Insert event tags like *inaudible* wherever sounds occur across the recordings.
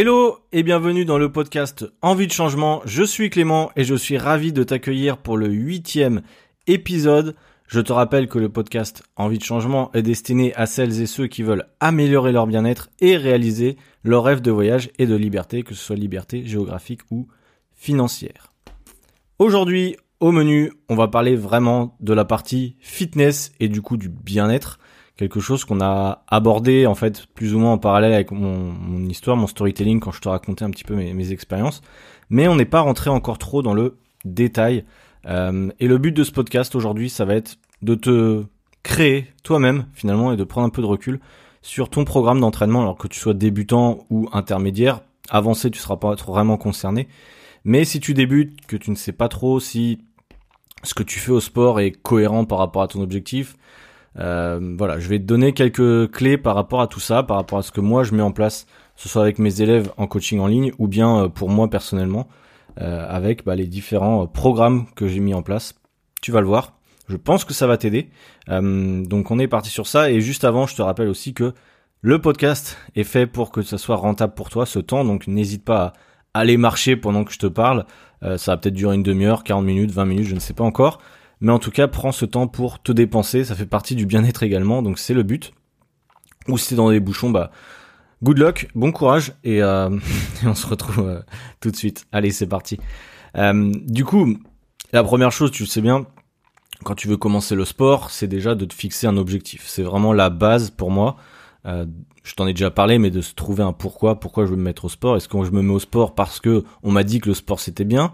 Hello et bienvenue dans le podcast Envie de changement. Je suis Clément et je suis ravi de t'accueillir pour le huitième épisode. Je te rappelle que le podcast Envie de changement est destiné à celles et ceux qui veulent améliorer leur bien-être et réaliser leur rêve de voyage et de liberté, que ce soit liberté géographique ou financière. Aujourd'hui, au menu, on va parler vraiment de la partie fitness et du coup du bien-être quelque chose qu'on a abordé en fait plus ou moins en parallèle avec mon, histoire, mon storytelling quand je te racontais un petit peu mes, expériences. Mais on n'est pas rentré encore trop dans le détail. Euh, et le but de ce podcast aujourd'hui, ça va être de te créer toi-même finalement et de prendre un peu de recul sur ton programme d'entraînement, alors que tu sois débutant ou intermédiaire. Avancé, tu seras pas vraiment concerné. Mais si tu débutes, que tu ne sais pas trop si ce que tu fais au sport est cohérent par rapport à ton objectif, euh, voilà, je vais te donner quelques clés par rapport à tout ça, par rapport à ce que moi je mets en place, que ce soit avec mes élèves en coaching en ligne ou bien euh, pour moi personnellement, euh, avec bah, les différents programmes que j'ai mis en place. Tu vas le voir. Je pense que ça va t'aider. donc on est parti sur ça. Et juste avant, je te rappelle aussi que le podcast est fait pour que ça soit rentable pour toi ce temps. Donc n'hésite pas à aller marcher pendant que je te parle. ça va peut-être durer une demi-heure, 40 minutes, 20 minutes, je ne sais pas encore. Mais en tout cas, prends ce temps pour te dépenser, ça fait partie du bien-être également, donc c'est le but. Ou si t'es dans des bouchons, bah good luck, bon courage, et, euh, *laughs* on se retrouve euh, tout de suite. Allez, c'est parti. Euh, du coup, la première chose, tu le sais bien, quand tu veux commencer le sport, c'est déjà de te fixer un objectif. C'est vraiment la base pour moi. Euh, je t'en ai déjà parlé, mais de se trouver un pourquoi, pourquoi je veux me mettre au sport. Est-ce que je me mets au sport parce que on m'a dit que le sport c'était bien?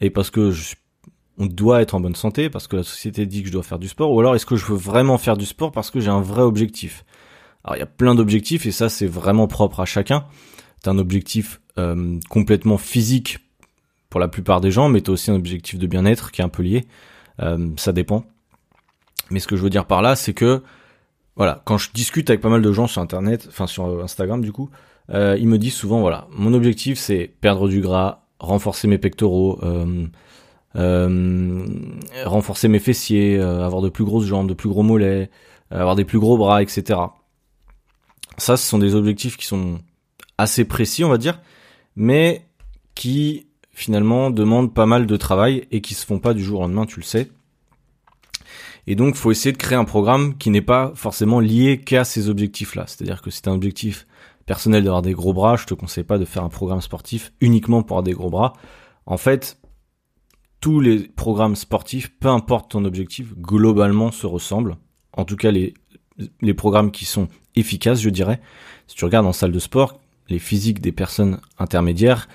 Et parce que je suis on doit être en bonne santé parce que la société dit que je dois faire du sport, ou alors est-ce que je veux vraiment faire du sport parce que j'ai un vrai objectif? Alors il y a plein d'objectifs et ça c'est vraiment propre à chacun. T'as un objectif euh, complètement physique pour la plupart des gens, mais t'as aussi un objectif de bien-être qui est un peu lié. Euh, ça dépend. Mais ce que je veux dire par là, c'est que voilà, quand je discute avec pas mal de gens sur Internet, enfin sur Instagram du coup, euh, ils me disent souvent voilà, mon objectif c'est perdre du gras, renforcer mes pectoraux. Euh, euh, renforcer mes fessiers, euh, avoir de plus grosses jambes, de plus gros mollets, euh, avoir des plus gros bras, etc. Ça, ce sont des objectifs qui sont assez précis, on va dire, mais qui finalement demandent pas mal de travail et qui se font pas du jour au lendemain, tu le sais. Et donc, faut essayer de créer un programme qui n'est pas forcément lié qu'à ces objectifs-là. C'est-à-dire que si tu un objectif personnel d'avoir des gros bras, je te conseille pas de faire un programme sportif uniquement pour avoir des gros bras. En fait, tous les programmes sportifs, peu importe ton objectif, globalement se ressemblent. En tout cas, les, programmes qui sont efficaces, je dirais. Si tu regardes en salle de sport, les physiques des personnes intermédiaires,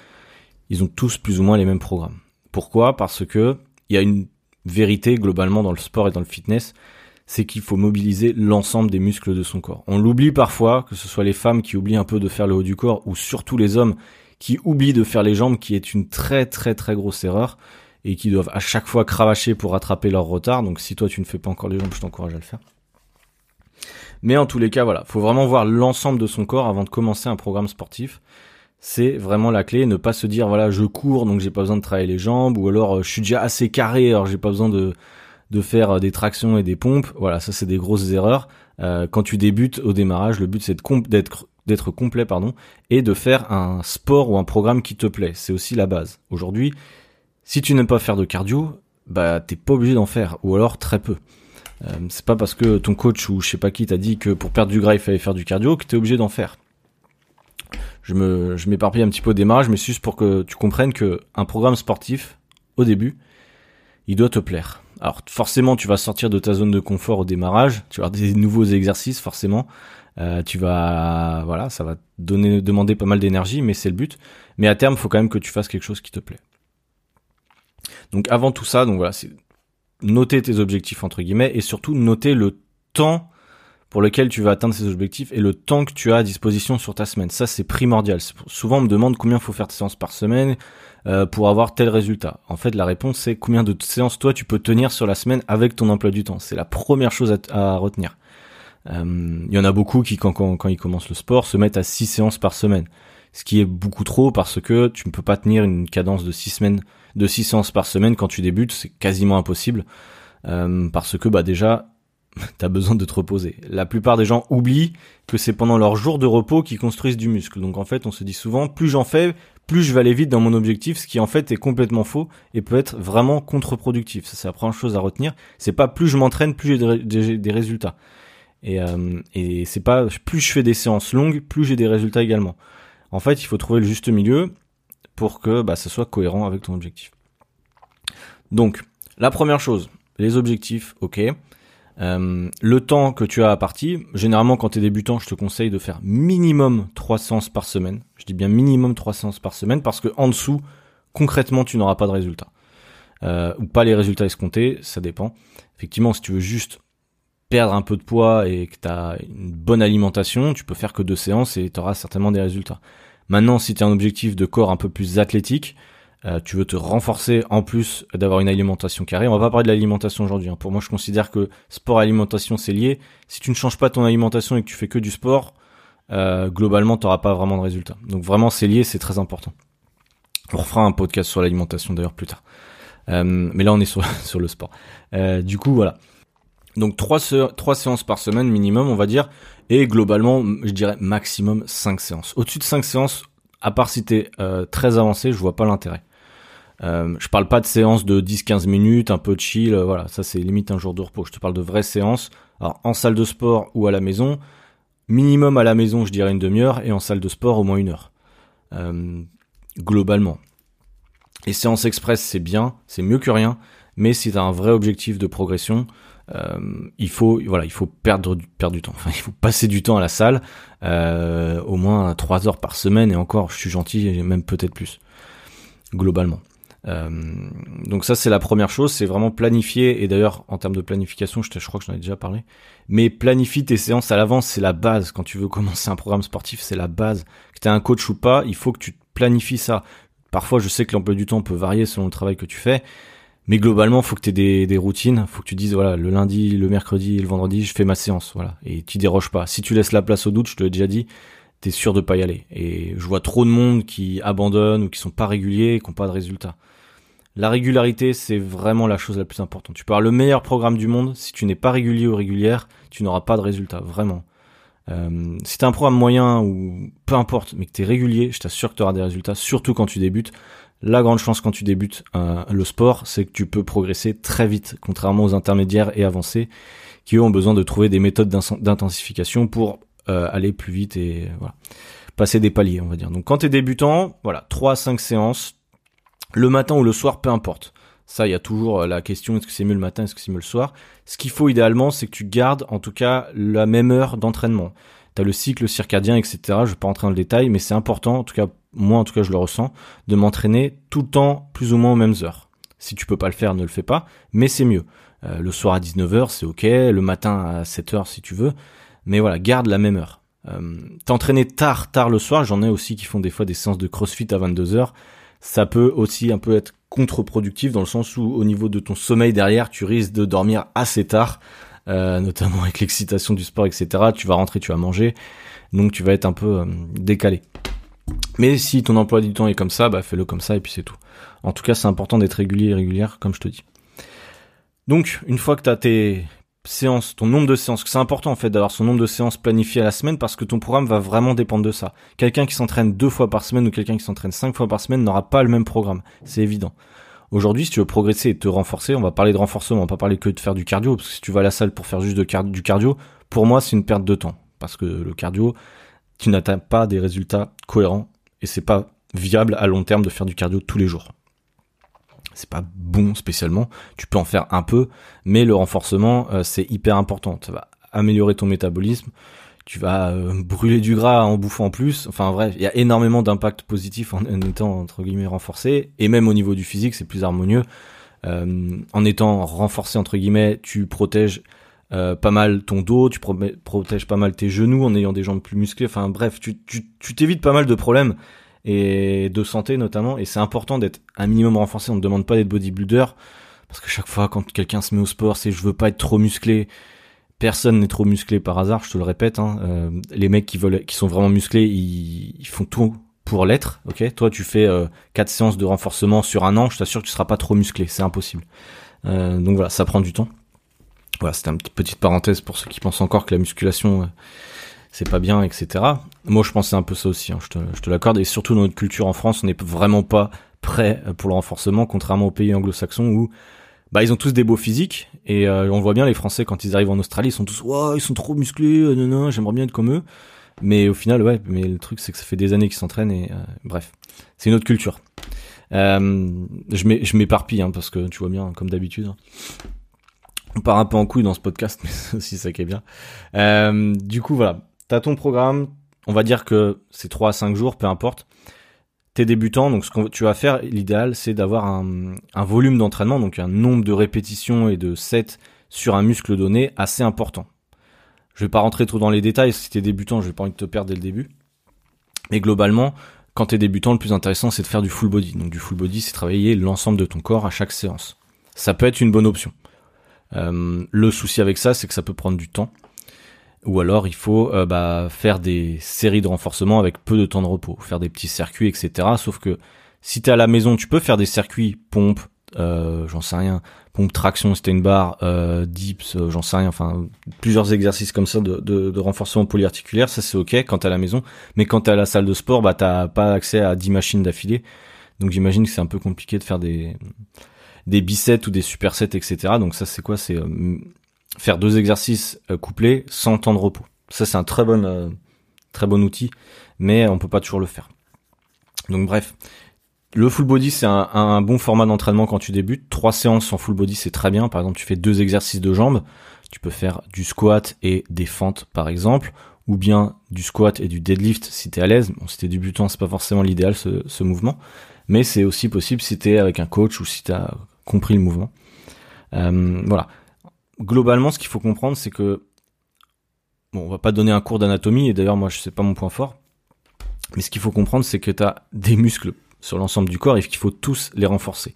ils ont tous plus ou moins les mêmes programmes. Pourquoi? Parce que il y a une vérité globalement dans le sport et dans le fitness, c'est qu'il faut mobiliser l'ensemble des muscles de son corps. On l'oublie parfois, que ce soit les femmes qui oublient un peu de faire le haut du corps, ou surtout les hommes qui oublient de faire les jambes, qui est une très très très grosse erreur et qui doivent à chaque fois cravacher pour rattraper leur retard. Donc si toi tu ne fais pas encore les jambes, je t'encourage à le faire. Mais en tous les cas, voilà, faut vraiment voir l'ensemble de son corps avant de commencer un programme sportif. C'est vraiment la clé, ne pas se dire voilà je cours donc j'ai pas besoin de travailler les jambes ou alors euh, je suis déjà assez carré alors j'ai pas besoin de de faire euh, des tractions et des pompes. Voilà, ça c'est des grosses erreurs. Euh, quand tu débutes au démarrage, le but c'est d'être d'être complet pardon et de faire un sport ou un programme qui te plaît. C'est aussi la base. Aujourd'hui, si tu n'aimes pas faire de cardio, bah t'es pas obligé d'en faire, ou alors très peu. Euh, c'est pas parce que ton coach ou je sais pas qui t'a dit que pour perdre du gras il fallait faire du cardio que t'es obligé d'en faire. Je me, m'éparpille un petit peu au démarrage, mais c'est juste pour que tu comprennes que un programme sportif, au début, il doit te plaire. Alors forcément, tu vas sortir de ta zone de confort au démarrage, tu vas avoir des nouveaux exercices forcément. Euh, tu vas, voilà, ça va donner, demander pas mal d'énergie, mais c'est le but. Mais à terme, faut quand même que tu fasses quelque chose qui te plaît. Donc avant tout ça, donc voilà, c'est noter tes objectifs entre guillemets et surtout noter le temps pour lequel tu vas atteindre ces objectifs et le temps que tu as à disposition sur ta semaine. Ça, c'est primordial. Souvent, on me demande combien faut faire de séances par semaine euh, pour avoir tel résultat. En fait, la réponse, c'est combien de séances toi tu peux tenir sur la semaine avec ton emploi du temps. C'est la première chose à, retenir. Euh, il y en a beaucoup qui, quand, quand, quand ils commencent le sport, se mettent à 6 séances par semaine. Ce qui est beaucoup trop parce que tu ne peux pas tenir une cadence de 6 semaines de 6 séances par semaine quand tu débutes, c'est quasiment impossible. Euh, parce que bah déjà, *laughs* t'as besoin de te reposer. La plupart des gens oublient que c'est pendant leur jour de repos qu'ils construisent du muscle. Donc en fait, on se dit souvent, plus j'en fais, plus je vais aller vite dans mon objectif, ce qui en fait est complètement faux et peut être vraiment contre-productif. Ça, c'est la première chose à retenir. C'est pas plus je m'entraîne, plus j'ai des, résultats. Et, euh, et c'est pas plus je fais des séances longues, plus j'ai des résultats également. En fait, il faut trouver le juste milieu pour que bah, ça soit cohérent avec ton objectif. Donc, la première chose, les objectifs, ok. Euh, le temps que tu as à partie, généralement quand tu es débutant, je te conseille de faire minimum 3 séances par semaine. Je dis bien minimum 3 séances par semaine parce que en dessous, concrètement, tu n'auras pas de résultats. Euh, ou pas les résultats escomptés, ça dépend. Effectivement, si tu veux juste perdre un peu de poids et que tu as une bonne alimentation, tu peux faire que deux séances et tu auras certainement des résultats. Maintenant, si tu as un objectif de corps un peu plus athlétique, euh, tu veux te renforcer en plus d'avoir une alimentation carrée. On va pas parler de l'alimentation aujourd'hui. Hein. Pour moi, je considère que sport et alimentation c'est lié. Si tu ne changes pas ton alimentation et que tu fais que du sport, euh, globalement, tu n'auras pas vraiment de résultats. Donc vraiment, c'est lié, c'est très important. On refera un podcast sur l'alimentation d'ailleurs plus tard. Euh, mais là, on est sur, *laughs* le sport. du coup, voilà. Donc trois séances par semaine minimum, on va dire. Et globalement, je dirais maximum 5 séances. Au-dessus de 5 séances, à part si t'es très avancé, je vois pas l'intérêt. Euh, je parle pas de séances de 10-15 minutes, un peu de chill, euh, voilà, ça c'est limite un jour de repos. Je te parle de vraies séances, alors en salle de sport ou à la maison. Minimum à la maison, je dirais une demi-heure, et en salle de sport au moins une heure. Euh, globalement. Les séances express, c'est bien, c'est mieux que rien, mais si tu as un vrai objectif de progression, euh, il faut voilà, il faut perdre du, perdre du temps. Enfin, *laughs* il faut passer du temps à la salle, euh, au moins 3 heures par semaine, et encore, je suis gentil, même peut-être plus, globalement. Euh, donc ça c'est la première chose, c'est vraiment planifier et d'ailleurs en termes de planification, je, je crois que j'en ai déjà parlé, mais planifie tes séances à l'avance, c'est la base. Quand tu veux commencer un programme sportif, c'est la base. Que tu un coach ou pas, il faut que tu planifies ça. Parfois, je sais que l'emploi du temps peut varier selon le travail que tu fais, mais globalement, faut que tu aies des, des routines, faut que tu dises voilà, le lundi, le mercredi et le vendredi, je fais ma séance, voilà, et tu déroges pas. Si tu laisses la place au doute, je te l'ai déjà dit, t'es sûr de pas y aller. Et je vois trop de monde qui abandonne ou qui sont pas réguliers et qui ont pas de résultats. La régularité, c'est vraiment la chose la plus importante. Tu peux avoir le meilleur programme du monde, si tu n'es pas régulier ou régulière, tu n'auras pas de résultat, vraiment. Euh, si tu as un programme moyen ou peu importe, mais que tu es régulier, je t'assure que tu auras des résultats, surtout quand tu débutes. La grande chance quand tu débutes euh, le sport, c'est que tu peux progresser très vite, contrairement aux intermédiaires et avancés qui ont besoin de trouver des méthodes d'intensification pour euh, aller plus vite et passer des paliers, on va dire. Donc quand tu es débutant, voilà, 3 à 5 séances, le matin ou le soir, peu importe. Ça, il y a toujours euh, la question est-ce que c'est mieux le matin, est-ce que c'est mieux le soir? Ce qu'il faut idéalement, c'est que tu gardes en tout cas la même heure d'entraînement. Tu as le cycle circadien, etc. Je vais pas entrer dans le détail, mais c'est important, en tout cas moi en tout cas je le ressens, de m'entraîner tout le temps plus ou moins aux mêmes heures. Si tu peux pas le faire, ne le fais pas, mais c'est mieux. Euh, le soir à 19h, c'est ok, le matin à 7h si tu veux, mais voilà, garde la même heure. Euh, T'entraîner tard, tard le soir, j'en ai aussi qui font des fois des séances de crossfit à 22h ça peut aussi un peu être contre-productif dans le sens où au niveau de ton sommeil derrière, tu risques de dormir assez tard, euh, notamment avec *laughs* l'excitation du sport, etc. Tu vas rentrer, tu vas manger, donc tu vas être un peu décalé. Mais si ton emploi du temps est comme ça, bah fais-le comme ça et puis c'est tout. En tout cas, c'est important d'être régulier et régulière, comme je te dis. Donc, une fois que tu as tes séances, ton nombre de séances, c'est important en fait d'avoir son nombre de séances planifié à la semaine parce que ton programme va vraiment dépendre de ça. Quelqu'un qui s'entraîne deux fois par semaine ou quelqu'un qui s'entraîne cinq fois par semaine n'aura pas le même programme, c'est évident. Aujourd'hui, si tu veux progresser et te renforcer, on va parler de renforcement, on va pas parler que de faire du cardio, parce que si tu vas à la salle pour faire juste du cardio, pour moi, c'est une perte de temps. Parce que le cardio, tu n'atteins pas des résultats cohérents et c'est pas viable à long terme de faire du cardio tous les jours c'est pas bon spécialement. Tu peux en faire un peu, mais le renforcement, euh, c'est hyper important. Ça va améliorer ton métabolisme. Tu vas euh, brûler du gras en bouffant plus. Enfin bref, il y a énormément d'impacts positifs en, étant entre guillemets renforcé. Et même au niveau du physique, c'est plus harmonieux. Euh, en étant renforcé entre guillemets, tu protèges pas mal ton dos, tu protèges pas mal tes genoux en ayant des jambes plus musclées. Enfin bref, tu t'évites pas mal de problèmes et de santé notamment. Et c'est important d'être un minimum renforcé. On ne demande pas d'être bodybuilder parce que chaque fois quand quelqu'un se met au sport, c'est je veux pas être trop musclé. Personne n'est trop musclé par hasard, je te le répète. Hein. Euh, les mecs qui veulent, qui sont vraiment musclés, ils, font tout pour l'être. Ok, toi tu fais euh, quatre séances de renforcement sur un an, je t'assure que tu seras pas trop musclé, c'est impossible. Euh, donc voilà, ça prend du temps. Voilà, c'était une petite parenthèse pour ceux qui pensent encore que la musculation c'est pas bien, etc. Moi, je pensais un peu ça aussi, hein, je te, je te l'accorde. Et surtout dans notre culture en France, on n'est vraiment pas prêt pour le renforcement, contrairement aux pays anglo-saxons où bah ils ont tous des beaux physiques et euh, on voit bien les Français quand ils arrivent en Australie, ils sont tous waouh, ils sont trop musclés, euh, non j'aimerais bien être comme eux. Mais au final, ouais, mais le truc c'est que ça fait des années qu'ils s'entraînent et euh, bref, c'est une autre culture. Euh, je m'éparpille hein, parce que tu vois bien, comme d'habitude. On part un peu en couille dans ce podcast, mais *laughs* c'est ça qui est bien. Euh, du coup, voilà, t'as ton programme, on va dire que c'est 3 à 5 jours, peu importe. T'es débutant, donc ce que tu vas faire, l'idéal, c'est d'avoir un, un, volume d'entraînement, donc un nombre de répétitions et de sets sur un muscle donné assez important. Je vais pas rentrer trop dans les détails, si t'es débutant, je vais pas envie de te perdre dès le début. Mais globalement, quand t'es débutant, le plus intéressant, c'est de faire du full body. Donc du full body, c'est travailler l'ensemble de ton corps à chaque séance. Ça peut être une bonne option. Euh, le souci avec ça, c'est que ça peut prendre du temps. Ou alors il faut euh, bah, faire des séries de renforcement avec peu de temps de repos, faire des petits circuits, etc. Sauf que si t'es à la maison, tu peux faire des circuits pompe, euh, j'en sais rien, pompe traction, c'était une dips, j'en sais rien, enfin plusieurs exercices comme ça de renforcement polyarticulaire, ça c'est ok quand t'es à la maison, mais quand t'es à la salle de sport, bah t'as pas accès à 10 machines d'affilée, donc j'imagine que c'est un peu compliqué de faire des des biceps ou des supersets, etc. Donc ça c'est quoi? C'est faire deux exercices euh, couplés sans temps de repos. Ça, c'est un très bon, euh, très bon outil, mais on peut pas toujours le faire. Donc bref, le full body, c'est un, un, bon format d'entraînement quand tu débutes. Trois séances en full body, c'est très bien. Par exemple, tu fais deux exercices de jambes. Tu peux faire du squat et des fentes, par exemple, ou bien du squat et du deadlift si t'es à l'aise. Bon, si t'es débutant, c'est pas forcément l'idéal ce, ce mouvement, mais c'est aussi possible si t'es avec un coach ou si t'as compris le mouvement. Euh, voilà globalement, ce qu'il faut comprendre, c'est que bon, on va pas donner un cours d'anatomie, et d'ailleurs, moi, je sais pas mon point fort. Mais ce qu'il faut comprendre, c'est que tu as des muscles sur l'ensemble du corps et qu'il faut tous les renforcer.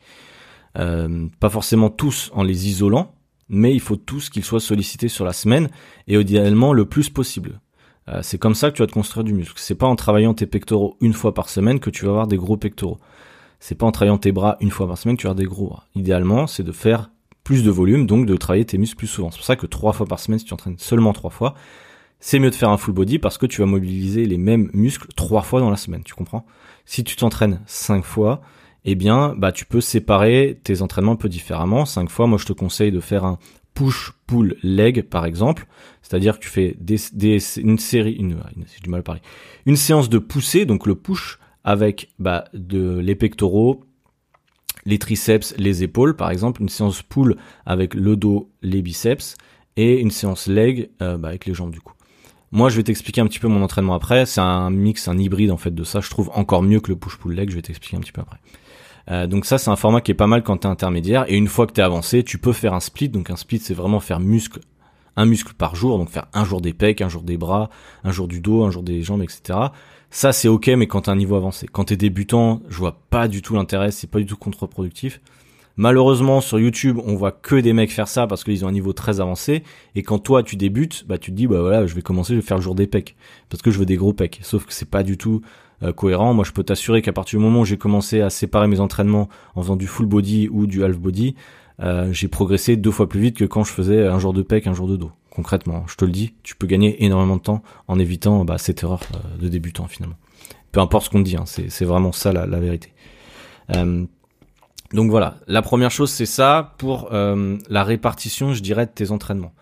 Euh, pas forcément tous en les isolant, mais il faut tous qu'ils soient sollicités sur la semaine et idéalement le plus possible. Euh, c'est comme ça que tu vas te construire du muscle. C'est pas en travaillant tes pectoraux une fois par semaine que tu vas avoir des gros pectoraux. C'est pas en travaillant tes bras une fois par semaine que tu vas avoir des gros bras. Idéalement, c'est de faire plus de volume, donc de travailler tes muscles plus souvent. C'est pour ça que trois fois par semaine, si tu entraînes seulement trois fois, c'est mieux de faire un full body parce que tu vas mobiliser les mêmes muscles trois fois dans la semaine, tu comprends? Si tu t'entraînes cinq fois, eh bien, bah tu peux séparer tes entraînements un peu différemment. Cinq fois, moi je te conseille de faire un push pull leg par exemple, c'est-à-dire que tu fais une série, une, du mal à parler, une séance de poussée, donc le push avec bah, de les pectoraux, les triceps, les épaules, par exemple, une séance pull avec le dos, les biceps, et une séance leg euh, bah, avec les jambes du coup. Moi, je vais t'expliquer un petit peu mon entraînement après. C'est un mix, un hybride en fait de ça. Je trouve encore mieux que le push-pull leg. Je vais t'expliquer un petit peu après. Euh, donc ça, c'est un format qui est pas mal quand t'es intermédiaire. Et une fois que t'es avancé, tu peux faire un split. Donc un split, c'est vraiment faire muscle, un muscle par jour. Donc faire un jour des pecs, un jour des bras, un jour du dos, un jour des jambes, etc. Ça, c'est ok, mais quand t'as un niveau avancé. Quand t'es débutant, je vois pas du tout l'intérêt, c'est pas du tout contre-productif. Malheureusement, sur YouTube, on voit que des mecs faire ça parce qu'ils ont un niveau très avancé. Et quand toi, tu débutes, bah, tu te dis, bah voilà, je vais commencer, je vais faire le jour des pecs. Parce que je veux des gros pecs. Sauf que c'est pas du tout euh, cohérent. Moi, je peux t'assurer qu'à partir du moment où j'ai commencé à séparer mes entraînements en faisant du full body ou du half body, euh, j'ai progressé deux fois plus vite que quand je faisais un jour de pec, un jour de dos concrètement. Je te le dis, tu peux gagner énormément de temps en évitant bah, cette erreur euh, de débutant finalement. Peu importe ce qu'on dit, hein, c'est vraiment ça la, vérité. Euh, donc voilà, la première chose c'est ça pour euh, la répartition, je dirais, de tes entraînements.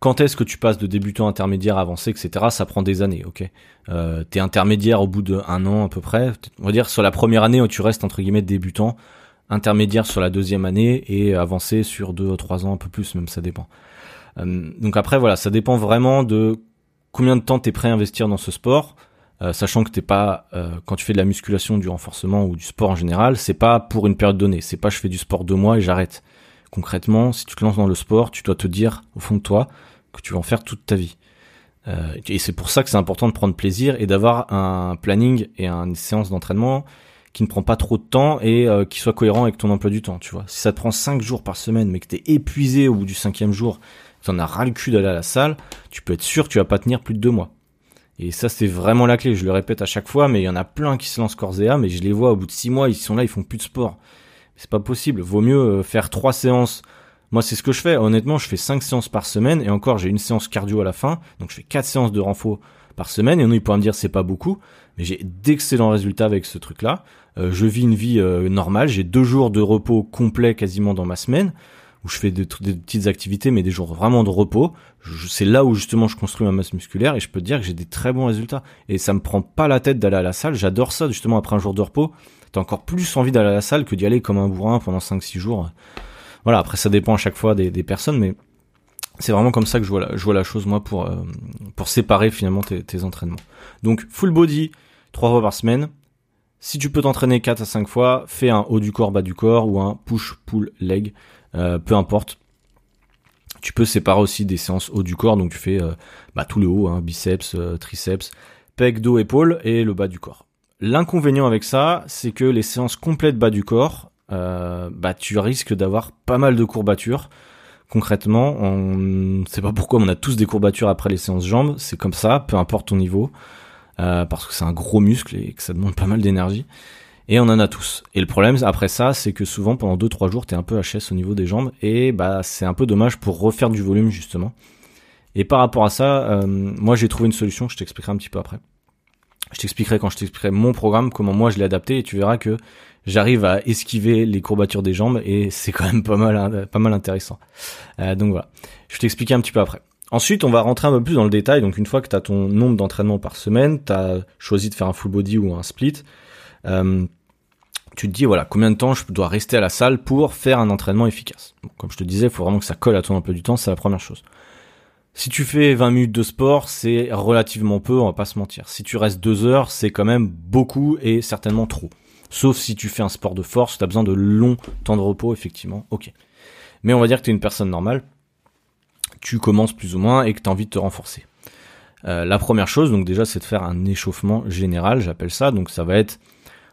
Quand est-ce que tu passes de débutant, intermédiaire, avancé, etc. Ça prend des années, ok? Euh, T'es intermédiaire au bout d'un an à peu près. On va dire sur la première année où tu restes entre guillemets débutant, intermédiaire sur la deuxième année et avancé sur deux ou trois ans un peu plus, même ça dépend. Euh, donc après voilà, ça dépend vraiment de combien de temps tu es prêt à investir dans ce sport. Euh, sachant que t'es pas euh, quand tu fais de la musculation, du renforcement ou du sport en général, c'est pas pour une période donnée. C'est pas je fais du sport deux mois et j'arrête. Concrètement, si tu te lances dans le sport, tu dois te dire au fond de toi que tu vas en faire toute ta vie. Et c'est pour ça que c'est important de prendre plaisir et d'avoir un planning et une séance d'entraînement qui ne prend pas trop de temps et qui soit cohérent avec ton emploi du temps. Tu vois, si ça te prend cinq jours par semaine, mais que t'es épuisé au bout du cinquième jour tu en as ras le cul d'aller à la salle, tu peux être sûr que tu vas pas tenir plus de deux mois. Et ça, c'est vraiment la clé. Je le répète à chaque fois, mais il y en a plein qui se lancent corps et mais je les vois au bout de six mois, ils sont là, ils font plus de sport. C'est pas possible. Vaut mieux euh, faire trois séances Moi, c'est ce que je fais. Honnêtement, je fais 5 séances par semaine et encore, j'ai une séance cardio à la fin. Donc, je fais 4 séances de renfort par semaine. Et on, il pourrait me dire, c'est pas beaucoup. Mais j'ai d'excellents résultats avec ce truc-là. Euh, je vis une vie euh, normale. J'ai deux jours de repos complet quasiment dans ma semaine où je fais des, petites activités, mais des jours vraiment de repos. C'est là où justement je construis ma masse musculaire et je peux te dire que j'ai des très bons résultats. Et ça me prend pas la tête d'aller à la salle. J'adore ça justement après un jour de repos. T'as encore plus envie d'aller à la salle que d'y aller comme un bourrin pendant 5-6 jours. Voilà, après ça dépend à chaque fois des, personnes, mais c'est vraiment comme ça que je vois la, je vois la chose moi pour, euh, pour séparer finalement tes, tes entraînements. Donc full body, 3 fois par semaine. Si tu peux t'entraîner 4 à 5 fois, fais un haut du corps, bas du corps ou un push, pull, leg. Euh, peu importe. Tu peux séparer aussi des séances haut du corps, donc tu fais euh, bah, tout le haut, hein, biceps, euh, triceps, pec, dos, épaule et le bas du corps. L'inconvénient avec ça, c'est que les séances complètes bas du corps, bah tu risques d'avoir pas mal de courbatures. Concrètement, on ne sait pas pourquoi, on a tous des courbatures après les séances jambes. C'est comme ça, peu importe ton niveau, parce que c'est un gros muscle et que ça demande pas mal d'énergie. Et on en a tous. Et le problème après ça, c'est que souvent pendant 2-3 jours, t'es un peu HS au niveau des jambes et bah c'est un peu dommage pour refaire du volume justement. Et par rapport à ça, euh, moi j'ai trouvé une solution, je t'expliquerai un petit peu après. Je t'expliquerai quand je t'expliquerai mon programme, comment moi je l'ai adapté et tu verras que j'arrive à esquiver les courbatures des jambes et c'est quand même pas mal, *laughs* intéressant. Euh, donc voilà, je vais t'expliquer un petit peu après. Ensuite, on va rentrer un peu plus dans le détail. Donc une fois que tu as ton nombre d'entraînements par semaine, tu as choisi de faire un full body ou un split, euh, tu te dis voilà combien de temps je dois rester à la salle pour faire un entraînement efficace. comme je te disais, il faut vraiment que ça colle à ton peu du temps, c'est la première chose. Si tu fais 20 minutes de sport, c'est relativement peu, on va pas se mentir. Si tu restes 2 heures, c'est quand même beaucoup et certainement trop. Sauf si tu fais un sport de force, tu as besoin de longs temps de repos, effectivement, ok. Mais on va dire que tu es une personne normale, tu commences plus ou moins et que tu as envie de te renforcer. Euh, la première chose, donc déjà, c'est de faire un échauffement général, j'appelle ça. Donc ça va être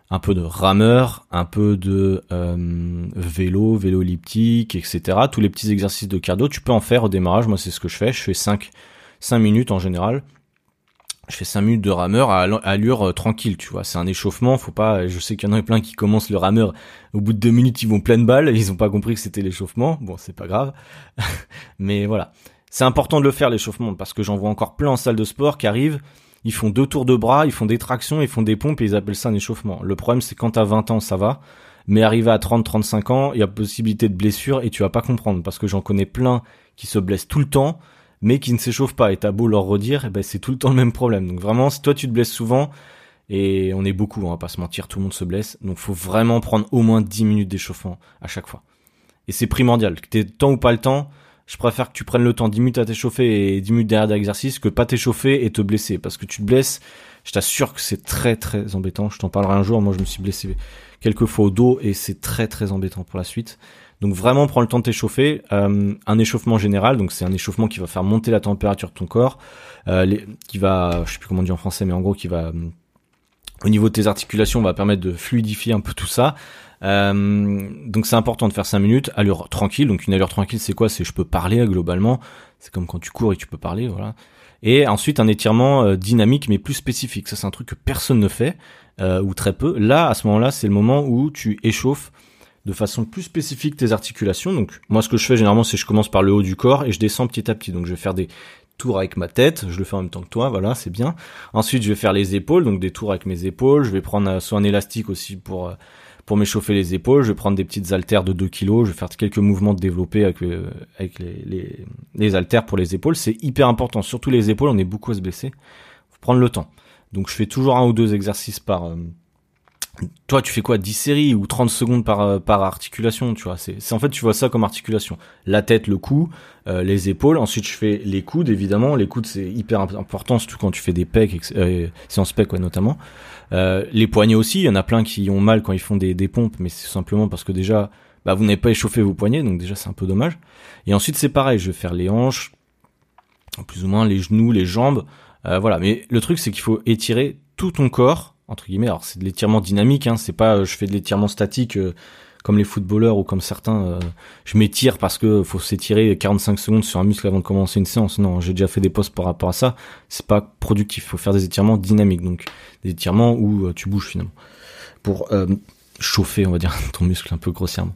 un peu de rameur, un peu de euh, vélo, vélo elliptique, etc. Tous les petits exercices de cardio, tu peux en faire au démarrage. Moi, c'est ce que je fais. Je fais 5, 5 minutes en général. Je fais 5 minutes de rameur à allure euh, tranquille, tu vois. C'est un échauffement, faut pas. Je sais qu'il y en a plein qui commencent le rameur. Au bout de 2 minutes, ils vont pleine balle. Ils ont pas compris que c'était l'échauffement. Bon, c'est pas grave. *laughs* Mais voilà. C'est important de le faire, l'échauffement, parce que j'en vois encore plein en salle de sport qui arrivent ils font deux tours de bras, ils font des tractions, ils font des pompes et ils appellent ça un échauffement. Le problème, c'est quand t'as 20 ans, ça va. Mais arrivé à 30-35 ans, il y a possibilité de blessure et tu vas pas comprendre parce que j'en connais plein qui se blessent tout le temps mais qui ne s'échauffent pas et t'as beau leur redire, eh ben c'est tout le temps le même problème. Donc vraiment, si toi tu te blesses souvent, et on est beaucoup, on va pas se mentir, tout le monde se blesse, donc faut vraiment prendre au moins 10 minutes d'échauffement à chaque fois. Et c'est primordial, que t'aies temps ou pas le temps, je préfère que tu prennes le temps 10 minutes à t'échauffer et 10 minutes derrière d'exercice que pas t'échauffer et te blesser. Parce que tu te blesses, je t'assure que c'est très très embêtant. Je t'en parlerai un jour. Moi, je me suis blessé quelques fois au dos et c'est très très embêtant pour la suite. Donc vraiment, prends le temps de t'échauffer. Euh, un échauffement général, donc c'est un échauffement qui va faire monter la température de ton corps, euh, qui va, je sais plus comment dire en français, mais en gros qui va au niveau de tes articulations, va permettre de fluidifier un peu tout ça. Euh, donc c'est important de faire 5 minutes, allure tranquille. Donc une allure tranquille, c'est quoi? C'est je peux parler globalement. C'est comme quand tu cours et tu peux parler, voilà. Et ensuite un étirement euh, dynamique mais plus spécifique. Ça c'est un truc que personne ne fait euh, ou très peu. Là, à ce moment-là, c'est le moment où tu échauffes de façon plus spécifique tes articulations. Donc moi, ce que je fais généralement, c'est je commence par le haut du corps et je descends petit à petit. Donc je vais faire des tours avec ma tête, je le fais en même temps que toi, voilà, c'est bien. Ensuite, je vais faire les épaules, donc des tours avec mes épaules. Je vais prendre soit un élastique aussi pour pour m'échauffer les épaules, je vais prendre des petites haltères de 2 kg, je vais faire quelques mouvements de avec, euh, les, les, haltères pour les épaules. C'est hyper important, surtout les épaules, on est beaucoup à se blesser. Faut prendre le temps. Donc je fais toujours un ou deux exercices par, euh, toi tu fais quoi 10 séries ou 30 secondes par euh, par articulation tu vois? C'est en fait tu vois ça comme articulation. La tête le cou euh, les épaules. Ensuite je fais les coudes évidemment. Les coudes c'est hyper important surtout quand tu fais des pecs euh, en spec ouais, notamment. Euh, les poignets aussi. Il y en a plein qui ont mal quand ils font des, des pompes mais c'est simplement parce que déjà bah vous n'avez pas échauffé vos poignets donc déjà c'est un peu dommage. Et ensuite c'est pareil. Je vais faire les hanches plus ou moins les genoux les jambes. Voilà. Mais le truc c'est qu'il faut étirer tout ton corps entre guillemets. Alors c'est de l'étirement dynamique, hein, c'est pas euh, je fais de l'étirement statique euh, comme les footballeurs ou comme certains. Euh, je m'étire parce que faut s'étirer 45 secondes sur un muscle avant de commencer une séance. Non, j'ai déjà fait des postes par rapport à ça. C'est pas productif. Faut faire des étirements dynamiques, donc des étirements où tu bouges finalement pour chauffer, on va dire, *laughs* ton muscle un peu grossièrement.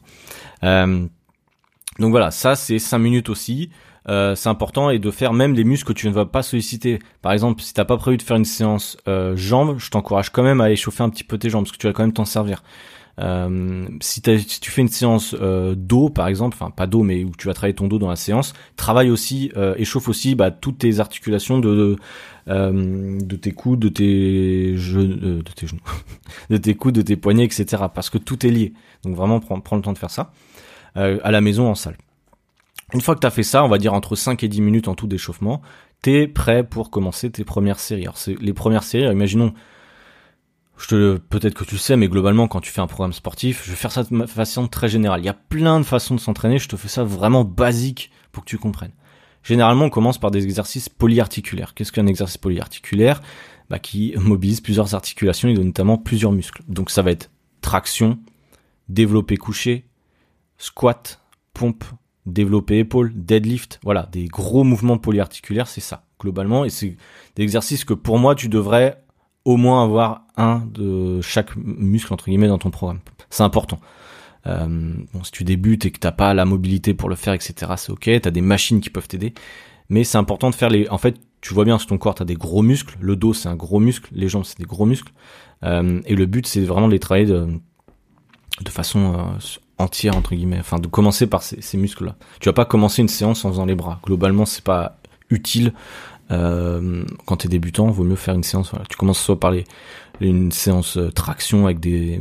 Donc voilà, ça c'est 5 minutes aussi. Euh, c'est important et de faire même les muscles que tu ne vas pas solliciter. Par exemple, si t'as pas prévu de faire une séance euh, jambes, je t'encourage quand même à échauffer un petit peu tes jambes parce que tu vas quand même t'en servir. Euh, si, si, tu fais une séance euh, dos par exemple, enfin pas dos mais où tu vas travailler ton dos dans la séance, travaille aussi, euh, échauffe aussi bah, toutes tes articulations de de, euh, tes coudes, de tes genoux, de tes genoux, *laughs* de tes coudes, de tes poignets, etc. Parce que tout est lié. Donc vraiment prends, prends le temps de faire ça à la maison en salle. Une fois que tu as fait ça, on va dire entre 5 et 10 minutes en tout d'échauffement, t'es prêt pour commencer tes premières séries. Alors les premières séries, imaginons je te, peut-être que tu sais, mais globalement, quand tu fais un programme sportif, je vais faire ça de façon très générale. Il y a plein de façons de s'entraîner. Je te fais ça vraiment basique pour que tu comprennes. Généralement, on commence par des exercices polyarticulaires. Qu'est-ce qu'un exercice polyarticulaire? Bah, Qui mobilise plusieurs articulations et notamment plusieurs muscles. Donc ça va être traction, développé couché, squat, pompe, développé épaule, deadlift. Voilà, des gros mouvements polyarticulaires, c'est ça, globalement. Et c'est des exercices que pour moi, tu devrais au moins avoir un de chaque muscle entre guillemets dans ton programme. C'est important. Euh, bon, si tu débutes et que t'as pas la mobilité pour le faire, etc., c'est ok. T'as des machines qui peuvent t'aider, mais c'est important de faire les. En fait, tu vois bien sur ton corps, t'as des gros muscles. Le dos, c'est un gros muscle. Les jambes, c'est des gros muscles. Euh, et le but, c'est vraiment de les travailler de, façon euh, entière entre guillemets. Enfin, de commencer par ces, ces muscles-là. Tu vas pas commencer une séance en faisant les bras. Globalement, c'est pas utile euh, quand tu es débutant, vaut mieux faire une séance. Voilà. Tu commences soit par les, une séance euh, traction avec des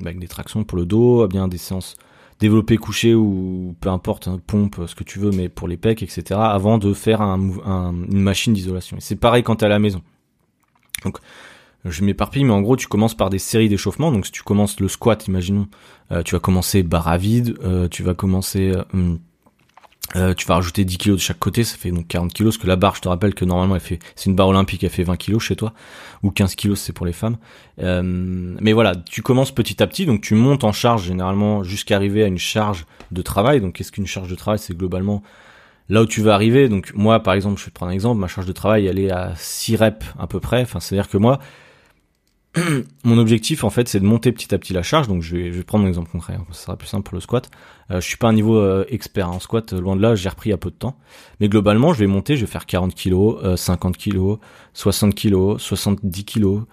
avec des tractions pour le dos, bien des séances développé couché ou peu importe hein, pompe ce que tu veux, mais pour les pecs etc. Avant de faire un, une machine d'isolation. Et c'est pareil quand t'es à la maison. Donc je m'éparpille, mais en gros, tu commences par des séries d'échauffement. Donc, si tu commences le squat, imaginons, euh, tu vas commencer barre à vide, tu vas commencer hum, euh, tu vas rajouter 10 kilos de chaque côté, ça fait donc 40 kilos, parce que la barre, je te rappelle que normalement, elle fait, c'est une barre olympique, elle fait 20 kilos chez toi, ou 15 kilos, c'est pour les femmes. Euh, mais voilà, tu commences petit à petit, donc tu montes en charge généralement jusqu'à arriver à une charge de travail. Donc, qu'est-ce qu'une charge de travail? C'est globalement là où tu vas arriver. Donc, moi, par exemple, je vais te prendre un exemple, ma charge de travail, elle est à 6 reps à peu près. Enfin, c'est-à-dire que moi, *clears throat* mon objectif en fait c'est de monter petit à petit la charge. Donc je vais, prendre un exemple concret hein, ça sera plus simple pour le squat. Euh, je suis pas un niveau euh, expert en squat loin de là j'ai repris a peu de temps. Mais globalement je vais monter je vais faire 40 kg 50 kg 60 kg 70 kg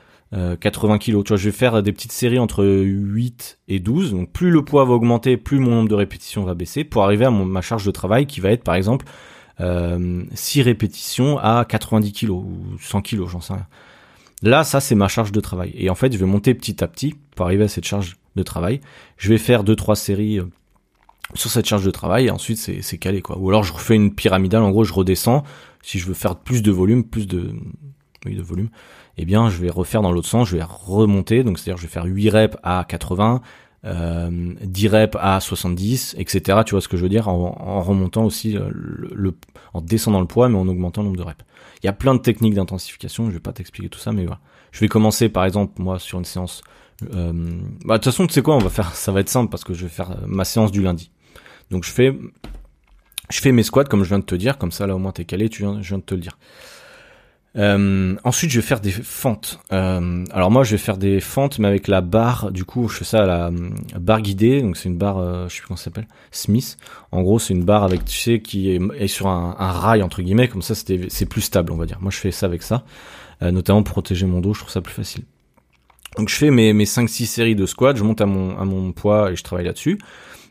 80 kg tu vois je vais faire des petites séries entre 8 et 12 donc plus le poids va augmenter plus mon nombre de répétitions va baisser pour arriver à ma charge de travail qui va être par exemple euh, 6 répétitions à 90 kg ou 100 kg j'en sais rien Là, ça, c'est ma charge de travail. Et en fait, je vais monter petit à petit pour arriver à cette charge de travail. Je vais faire deux, trois séries euh, sur cette charge de travail et ensuite c'est calé quoi. Ou alors je refais une pyramidale, en gros je redescends. Si je veux faire plus de volume, plus de volume, eh bien je vais refaire dans l'autre sens, je vais remonter, donc c'est-à-dire je vais faire 8 reps à 80, euh, 10 reps à 70, etc. Tu vois ce que je veux dire? En, remontant aussi euh, en descendant le poids mais en augmentant le nombre de reps. Il y a plein de techniques d'intensification, je vais pas t'expliquer tout ça, mais voilà. Je vais commencer par exemple moi sur une séance. Euh, bah de toute façon tu sais quoi, on va faire, *laughs* ça va être simple parce que je vais faire euh, ma séance du lundi. Donc je fais, je fais mes squats comme je viens de te dire, comme ça là au moins t'es calé, tu viens, je viens de te le dire. Euh, ensuite, je vais faire des fentes. Euh, alors moi, je vais faire des fentes, mais avec la barre. Du coup, je fais ça à la barre guidée. Donc c'est une barre, euh, je sais plus comment ça s'appelle, Smith. En gros, c'est une barre avec, tu sais, qui est, sur un, rail entre guillemets. Comme ça, c'est plus stable, on va dire. Moi, je fais ça avec ça, euh, notamment pour protéger mon dos. Je trouve ça plus facile. Donc je fais mes mes 5-6 séries de squats. Je monte à mon à mon poids et je travaille là-dessus.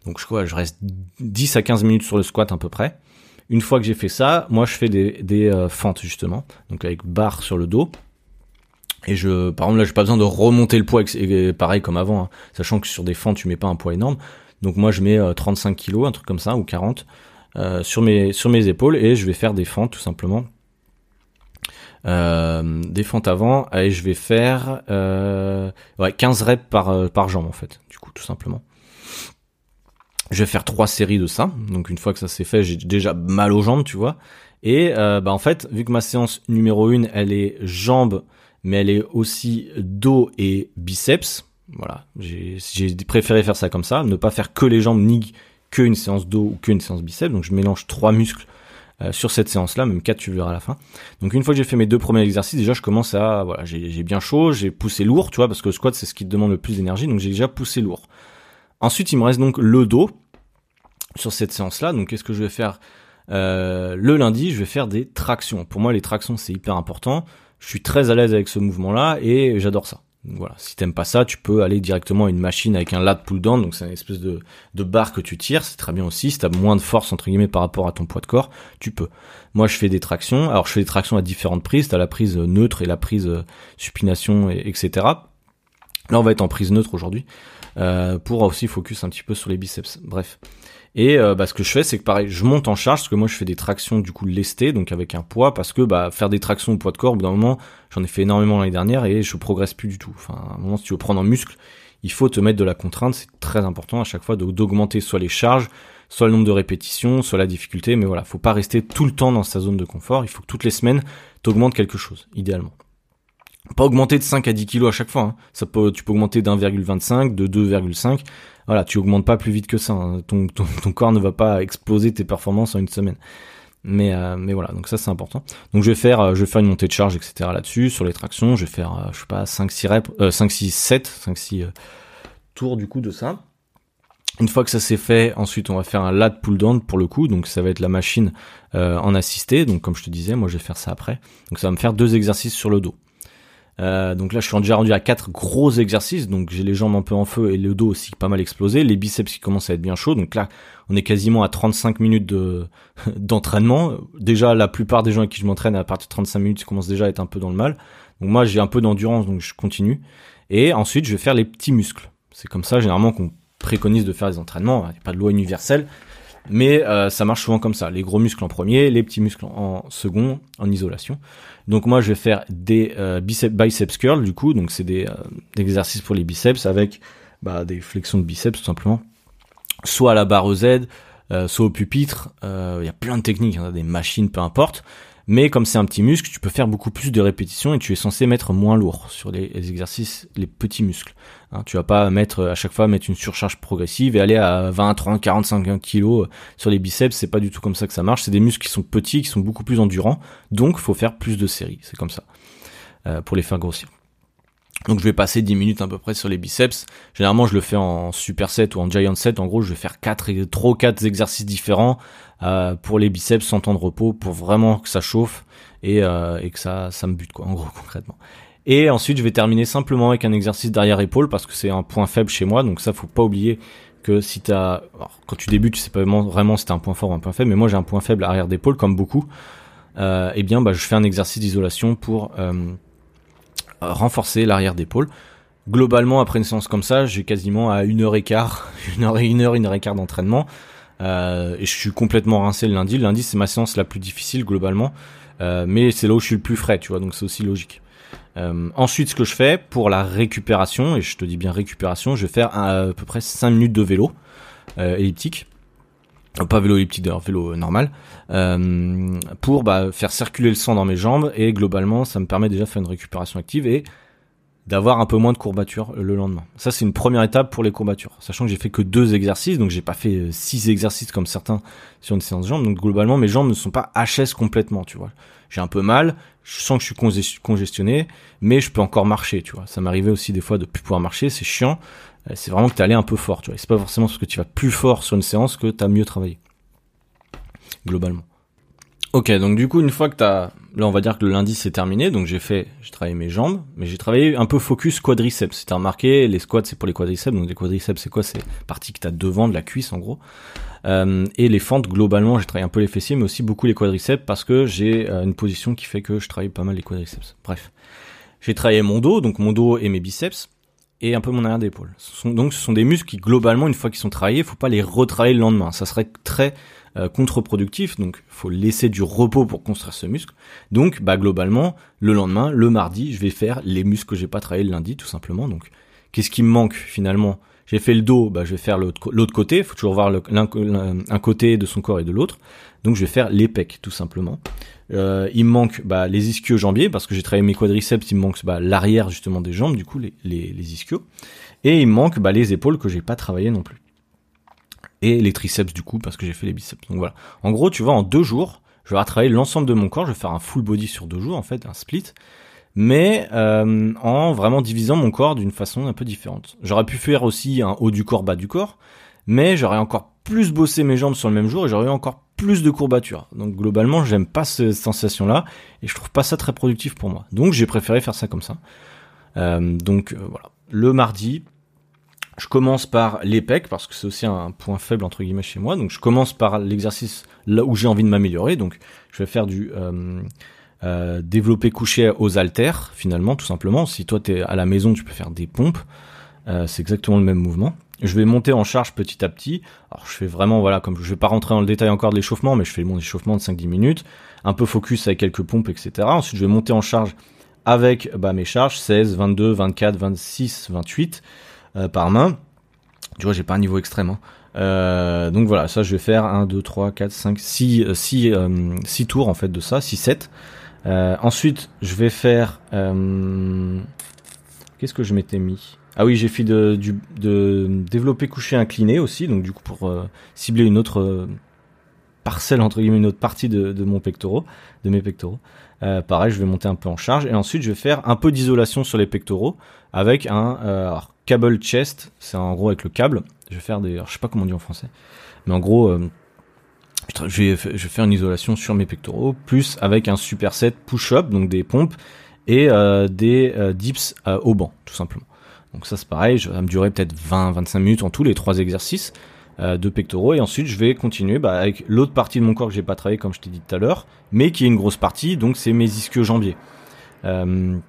Donc je crois, je reste 10 à 15 minutes sur le squat à peu près. Une fois que j'ai fait ça, moi je fais des, des euh, fentes justement, donc avec barre sur le dos. Et je, par exemple là, j'ai pas besoin de remonter le poids, pareil comme avant, hein, sachant que sur des fentes tu mets pas un poids énorme. Donc moi je mets 35 euh, kilos, un truc comme ça, ou 40 euh, sur mes sur mes épaules et je vais faire des fentes tout simplement. Euh, des fentes avant et je vais faire ouais, 15 reps par, par jambe en fait, du coup tout simplement. Je vais faire trois séries de ça. Donc une fois que ça s'est fait, j'ai déjà mal aux jambes, tu vois. Et euh, bah en fait, vu que ma séance numéro une, elle est jambes, mais elle est aussi dos et biceps. Voilà, j'ai préféré faire ça comme ça, ne pas faire que les jambes ni qu'une séance dos ou qu'une séance biceps. Donc je mélange trois muscles euh, sur cette séance-là, même quatre tu verras à la fin. Donc une fois que j'ai fait mes deux premiers exercices, déjà je commence à voilà, j'ai bien chaud, j'ai poussé lourd, tu vois, parce que le squat c'est ce qui demande le plus d'énergie, donc j'ai déjà poussé lourd. Ensuite, il me reste donc le dos. Sur cette séance-là. Donc qu'est-ce que je vais faire euh, Le lundi, je vais faire des tractions. Pour moi, les tractions, c'est hyper important. Je suis très à l'aise avec ce mouvement-là et j'adore ça. Voilà, si t'aimes pas ça, tu peux aller directement à une machine avec un lat pull down, donc c'est une espèce de, de barre que tu tires, c'est très bien aussi. Si t'as moins de force entre guillemets par rapport à ton poids de corps, tu peux. Moi, je fais des tractions. Alors, je fais des tractions à différentes prises. T'as la prise neutre et la prise euh, supination, et, etc. Là, on va être en prise neutre aujourd'hui euh, pour aussi focus un petit peu sur les biceps. Bref. Et euh, bah, ce que je fais, c'est que pareil, je monte en charge, parce que moi je fais des tractions du coup lestées, donc avec un poids, parce que bah, faire des tractions au poids de corps, au bout d'un moment, j'en ai fait énormément l'année dernière et je progresse plus du tout. Enfin, à un moment, si tu veux prendre en muscle, il faut te mettre de la contrainte, c'est très important à chaque fois d'augmenter soit les charges, soit le nombre de répétitions, soit la difficulté, mais voilà, faut pas rester tout le temps dans sa zone de confort, il faut que toutes les semaines, t'augmentes quelque chose, idéalement. Pas augmenter de 5 à 10 kilos à chaque fois, hein. ça peut, tu peux augmenter d'1,25, de 2,5, voilà, tu augmentes pas plus vite que ça. Hein. Ton, ton, corps ne va pas exploser tes performances en une semaine. Mais, euh, mais voilà, donc ça c'est important. Donc je vais faire, euh, je vais faire une montée de charge, etc. là-dessus, sur les tractions. Je vais faire, euh, je sais pas, 5, 6 reps, 5, 6, 7, 5, 6 tours du coup de ça. Une fois que ça c'est fait, ensuite on va faire un lat pull down pour le coup, donc ça va être la machine en assisté, donc comme je te disais, moi je vais faire ça après. Donc ça va me faire deux exercices sur le dos. Euh, donc là, je suis déjà rendu à quatre gros exercices. Donc j'ai les jambes un peu en feu et le dos aussi pas mal explosé. Les biceps qui commencent à être bien chauds. Donc là, on est quasiment à 35 minutes de *laughs* d'entraînement. Déjà, la plupart des gens avec qui je m'entraîne, à partir de 35 minutes, ils commencent déjà à être un peu dans le mal. Donc moi, j'ai un peu d'endurance, donc je continue. Et ensuite, je vais faire les petits muscles. C'est comme ça, généralement, qu'on préconise de faire les entraînements. Il n'y a pas de loi universelle. Mais euh, ça marche souvent comme ça. Les gros muscles en premier, les petits muscles en second, en isolation. Donc moi je vais faire des euh, biceps, biceps curls du coup, donc c'est des, euh, exercices pour les biceps avec bah, des flexions de biceps tout simplement, soit à la barre Z, euh, soit au pupitre. Il y a plein de techniques, hein, des machines, peu importe. Mais comme c'est un petit muscle, tu peux faire beaucoup plus de répétitions et tu es censé mettre moins lourd sur les, exercices, les petits muscles. Hein, tu vas pas mettre à chaque fois mettre une surcharge progressive et aller à 20, 30, 45 kilos sur les biceps. C'est pas du tout comme ça que ça marche. C'est des muscles qui sont petits, qui sont beaucoup plus endurants. Donc, faut faire plus de séries. C'est comme ça euh, pour les faire grossir. Donc je vais passer 10 minutes à peu près sur les biceps. Généralement je le fais en superset ou en giant set. En gros je vais faire 4 3 4 exercices différents euh, pour les biceps sans temps de repos pour vraiment que ça chauffe et, euh, que ça, ça me bute quoi en gros *laughs* concrètement. Et ensuite je vais terminer simplement avec un exercice derrière épaule parce que c'est un point faible chez moi. Donc ça faut pas oublier que si t'as, quand tu débutes, tu sais pas vraiment, si t'as un point fort ou un point faible, mais moi j'ai un point faible arrière d'épaule comme beaucoup. Euh, eh bien bah, je fais un exercice d'isolation pour euh, renforcer l'arrière d'épaule. Globalement, après une séance comme ça, j'ai quasiment à une heure et quart, *laughs* une heure une heure, une heure et quart d'entraînement. Euh, et je suis complètement rincé le lundi. Le lundi, c'est ma séance la plus difficile globalement. Euh, mais c'est là où je suis le plus frais, tu vois, donc c'est aussi logique. Euh, ensuite, ce que je fais pour la récupération, et je te dis bien récupération, je vais faire à, peu près 5 minutes de vélo elliptique. Pas vélo elliptique vélo normal. pour bah, faire circuler le sang dans mes jambes et globalement, ça me permet déjà de faire une récupération active et d'avoir un peu moins de courbatures le lendemain. Ça, c'est une première étape pour les courbatures. Sachant que j'ai fait que deux exercices, donc j'ai pas fait euh, six exercices comme certains sur une séance de jambes. Donc globalement, mes jambes ne sont pas HS complètement, tu vois. J'ai un peu mal, je sens que je suis congestionné, mais je peux encore marcher, tu vois. Ça m'arrivait aussi des fois de plus pouvoir marcher, c'est chiant. Euh, c'est vraiment que t'es allé un peu fort, tu vois. C'est pas forcément parce que tu vas plus fort sur une séance que t'as mieux travaillé. Globalement. Ok, donc du coup, une fois que t'as, là, on va dire que le lundi c'est terminé, donc j'ai fait, j'ai travaillé mes jambes, mais j'ai travaillé un peu focus quadriceps. Si t'as remarqué, les squats c'est pour les quadriceps, donc les quadriceps c'est quoi? C'est partie que t'as devant de la cuisse en gros. Euh, et les fentes, globalement, j'ai travaillé un peu les fessiers, mais aussi beaucoup les quadriceps parce que j'ai euh, une position qui fait que je travaille pas mal les quadriceps. Bref, j'ai travaillé mon dos, donc mon dos et mes biceps et un peu mon arrière d'épaule. Donc ce sont des muscles qui globalement une fois qu'ils sont travaillés, faut pas les retravailler le lendemain. Ça serait très euh, contre-productif, donc faut laisser du repos pour construire ce muscle. Donc bah globalement, le lendemain, le mardi, je vais faire les muscles que j'ai pas travaillé le lundi tout simplement. Donc qu'est-ce qui me manque finalement? J'ai fait le dos, bah je vais faire l'autre côté, il faut toujours voir un côté de son corps et de l'autre. Donc je vais faire les pecs tout simplement. Euh, il me manque bah, les ischios jambiers parce que j'ai travaillé mes quadriceps, il me manque bah, l'arrière justement des jambes, du coup les, les, les ischios. Et il me manque bah, les épaules que j'ai pas travaillé non plus et les triceps du coup parce que j'ai fait les biceps. Donc voilà. En gros, tu vois, en deux jours, je vais travailler l'ensemble de mon corps. Je vais faire un full body sur deux jours en fait, un split, mais euh, en vraiment divisant mon corps d'une façon un peu différente. J'aurais pu faire aussi un haut du corps, bas du corps, mais j'aurais encore plus bossé mes jambes sur le même jour et j'aurais encore plus de courbatures. Donc globalement, j'aime pas cette sensation-là et je trouve pas ça très productif pour moi. Donc j'ai préféré faire ça comme ça. Euh, donc euh, voilà. Le mardi, je commence par l'EPEC parce que c'est aussi un point faible entre guillemets chez moi. Donc je commence par l'exercice là où j'ai envie de m'améliorer. Donc je vais faire du euh, développer couché aux haltères finalement tout simplement. Si toi tu es à la maison, tu peux faire des pompes. C'est exactement le même mouvement. Je vais monter en charge petit à petit. Alors je fais vraiment voilà comme je vais pas rentrer dans le détail encore de l'échauffement, mais je fais mon échauffement de 5-10 minutes, un peu focus avec quelques pompes, etc. Ensuite je vais monter en charge avec bah, mes charges 16, 22, 24, 26, 28 par main. Tu vois j'ai pas un niveau extrême. Hein. Euh, donc voilà, ça je vais faire 1, 2, 3, 4, 5, 6, 6, 6 tours en fait de ça, 6, 7. Euh, ensuite, je vais faire... Euh, qu'est-ce que je m'étais mis? Ah oui, j'ai fait de, du, développer couché incliné aussi, donc du coup pour euh, cibler une autre parcelle, entre guillemets, une autre partie de, mon pectoraux, de mes pectoraux. Euh, pareil, je vais monter un peu en charge et ensuite je vais faire un peu d'isolation sur les pectoraux avec un euh, cable chest, c'est en gros avec le câble. Je vais faire des, je sais pas comment on dit en français, mais en gros, euh, je vais, je vais faire une isolation sur mes pectoraux, plus avec un superset push-up, donc des pompes, et euh, des euh, dips euh, au banc, tout simplement. Donc ça c'est pareil, ça va me durer peut-être 20-25 minutes en tous les trois exercices de pectoraux, et ensuite je vais continuer bah, avec l'autre partie de mon corps que j'ai pas travaillé comme je t'ai dit tout à l'heure, mais qui est une grosse partie, donc c'est mes ischio jambiers. donc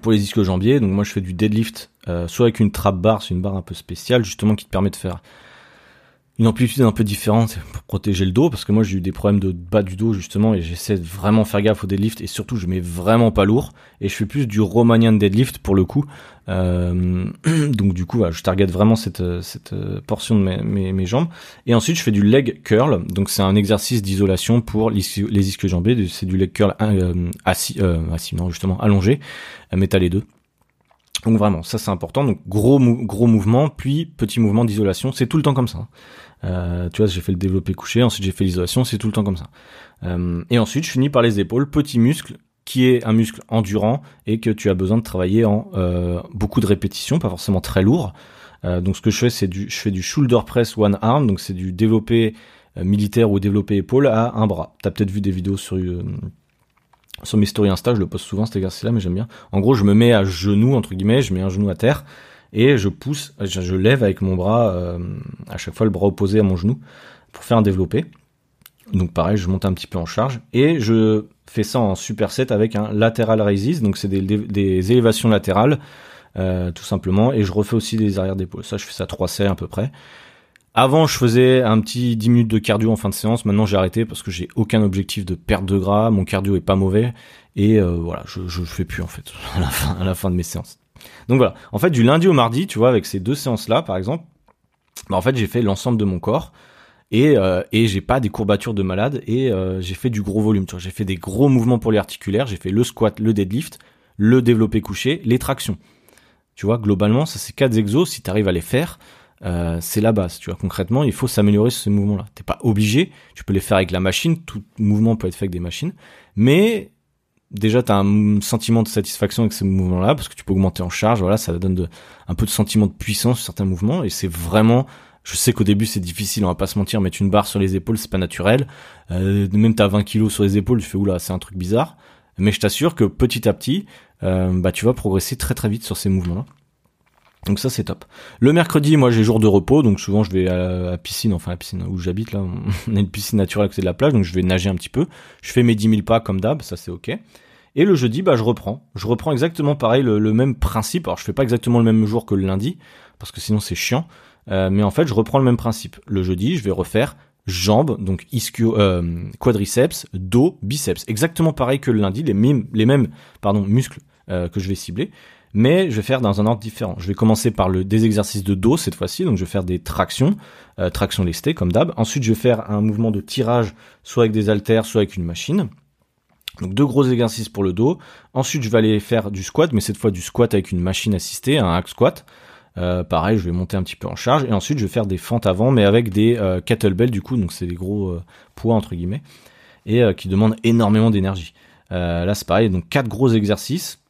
pour les ischio jambiers, donc moi je fais du deadlift, soit avec une trap bar, c'est une barre un peu spéciale justement qui te permet de faire une amplitude un peu différente pour protéger le dos parce que moi j'ai eu des problèmes de bas du dos justement et j'essaie de vraiment faire gaffe au deadlift et surtout je mets vraiment pas lourd et je fais plus du Romanian deadlift pour le coup. Euh, *clears throat* donc du coup je target vraiment cette, cette portion de mes, mes, mes, jambes. Et ensuite je fais du leg curl. Donc c'est un exercice d'isolation pour les ischio jambés c'est du leg curl euh, assis, euh, assis non justement allongé euh, les deux donc vraiment, ça c'est important. Donc gros gros mouvement, puis petit mouvement d'isolation. C'est tout le temps comme ça. Hein. Euh, tu vois, j'ai fait le développé couché, ensuite j'ai fait l'isolation, c'est tout le temps comme ça. Euh, et ensuite, je finis par les épaules, petit muscle qui est un muscle endurant et que tu as besoin de travailler en euh, beaucoup de répétitions, pas forcément très lourd. Euh, donc ce que je fais, c'est du, je fais du shoulder press one arm, donc c'est du développé euh, militaire ou développé épaule à un bras. T'as peut-être vu des vidéos sur euh, sur mes stories Insta, je le poste souvent cet exercice-là, mais j'aime bien. En gros, je me mets à genoux entre guillemets, je mets un genou à terre et je pousse, je, lève avec mon bras, euh, à chaque fois le bras opposé à mon genou, pour faire un développé. Donc pareil, je monte un petit peu en charge et je fais ça en superset avec un lateral raises, donc c'est des, élévations latérales, euh, tout simplement, et je refais aussi des arrières d'épaule. Ça, je fais ça 3 séries à peu près. Avant, je faisais un petit 10 minutes de cardio en fin de séance. Maintenant, j'ai arrêté parce que j'ai aucun objectif de perte de gras. Mon cardio est pas mauvais et euh, voilà, je je fais plus en fait *laughs* à la fin de mes séances. Donc voilà. En fait, du lundi au mardi, tu vois, avec ces deux séances-là, par exemple, bah, en fait, j'ai fait l'ensemble de mon corps et, euh, et j'ai pas des courbatures de malade et euh, j'ai fait du gros volume. Tu vois, j'ai fait des gros mouvements pour les articulaires. J'ai fait le squat, le deadlift, le développé couché, les tractions. Tu vois, globalement, ça c'est quatre exos. Si tu arrives à les faire, euh, c'est la base. Tu vois, concrètement, il faut s'améliorer sur ces mouvements-là. T'es pas obligé. Tu peux les faire avec la machine. Tout mouvement peut être fait avec des machines, mais déjà tu as un sentiment de satisfaction avec ces mouvements-là parce que tu peux augmenter en charge, voilà, ça donne de, un peu de sentiment de puissance sur certains mouvements et c'est vraiment je sais qu'au début c'est difficile, on va pas se mentir, mettre une barre sur les épaules c'est pas naturel. Euh, même t'as 20 kilos sur les épaules, tu fais oula c'est un truc bizarre. Mais je t'assure que petit à petit, euh, bah tu vas progresser très très vite sur ces mouvements-là. Donc ça c'est top. Le mercredi, moi j'ai jour de repos, donc souvent je vais à la piscine, enfin la piscine où j'habite là, on *laughs* a une piscine naturelle à côté de la plage, donc je vais nager un petit peu. Je fais mes 10 000 pas comme d'hab, ça c'est ok. Et le jeudi, bah je reprends. Je reprends exactement pareil, le, même principe. Alors je fais pas exactement le même jour que le lundi, parce que sinon c'est chiant. Euh, mais en fait, je reprends le même principe. Le jeudi, je vais refaire jambes, donc ischio, euh, quadriceps, dos, biceps. Exactement pareil que le lundi, les mêmes, les mêmes pardon, muscles euh, que je vais cibler mais je vais faire dans un ordre différent. Je vais commencer par le des exercices de dos cette fois-ci, donc je vais faire des tractions, euh, tractions lestées comme d'hab. Ensuite, je vais faire un mouvement de tirage, soit avec des haltères, soit avec une machine. Donc deux gros exercices pour le dos. Ensuite, je vais aller faire du squat, mais cette fois du squat avec une machine assistée, un hack squat. Euh, pareil, je vais monter un petit peu en charge et ensuite je vais faire des fentes avant, mais avec des euh, kettlebells du coup, donc c'est des gros poids entre guillemets et qui demandent énormément d'énergie. là, c'est pareil, donc quatre gros exercices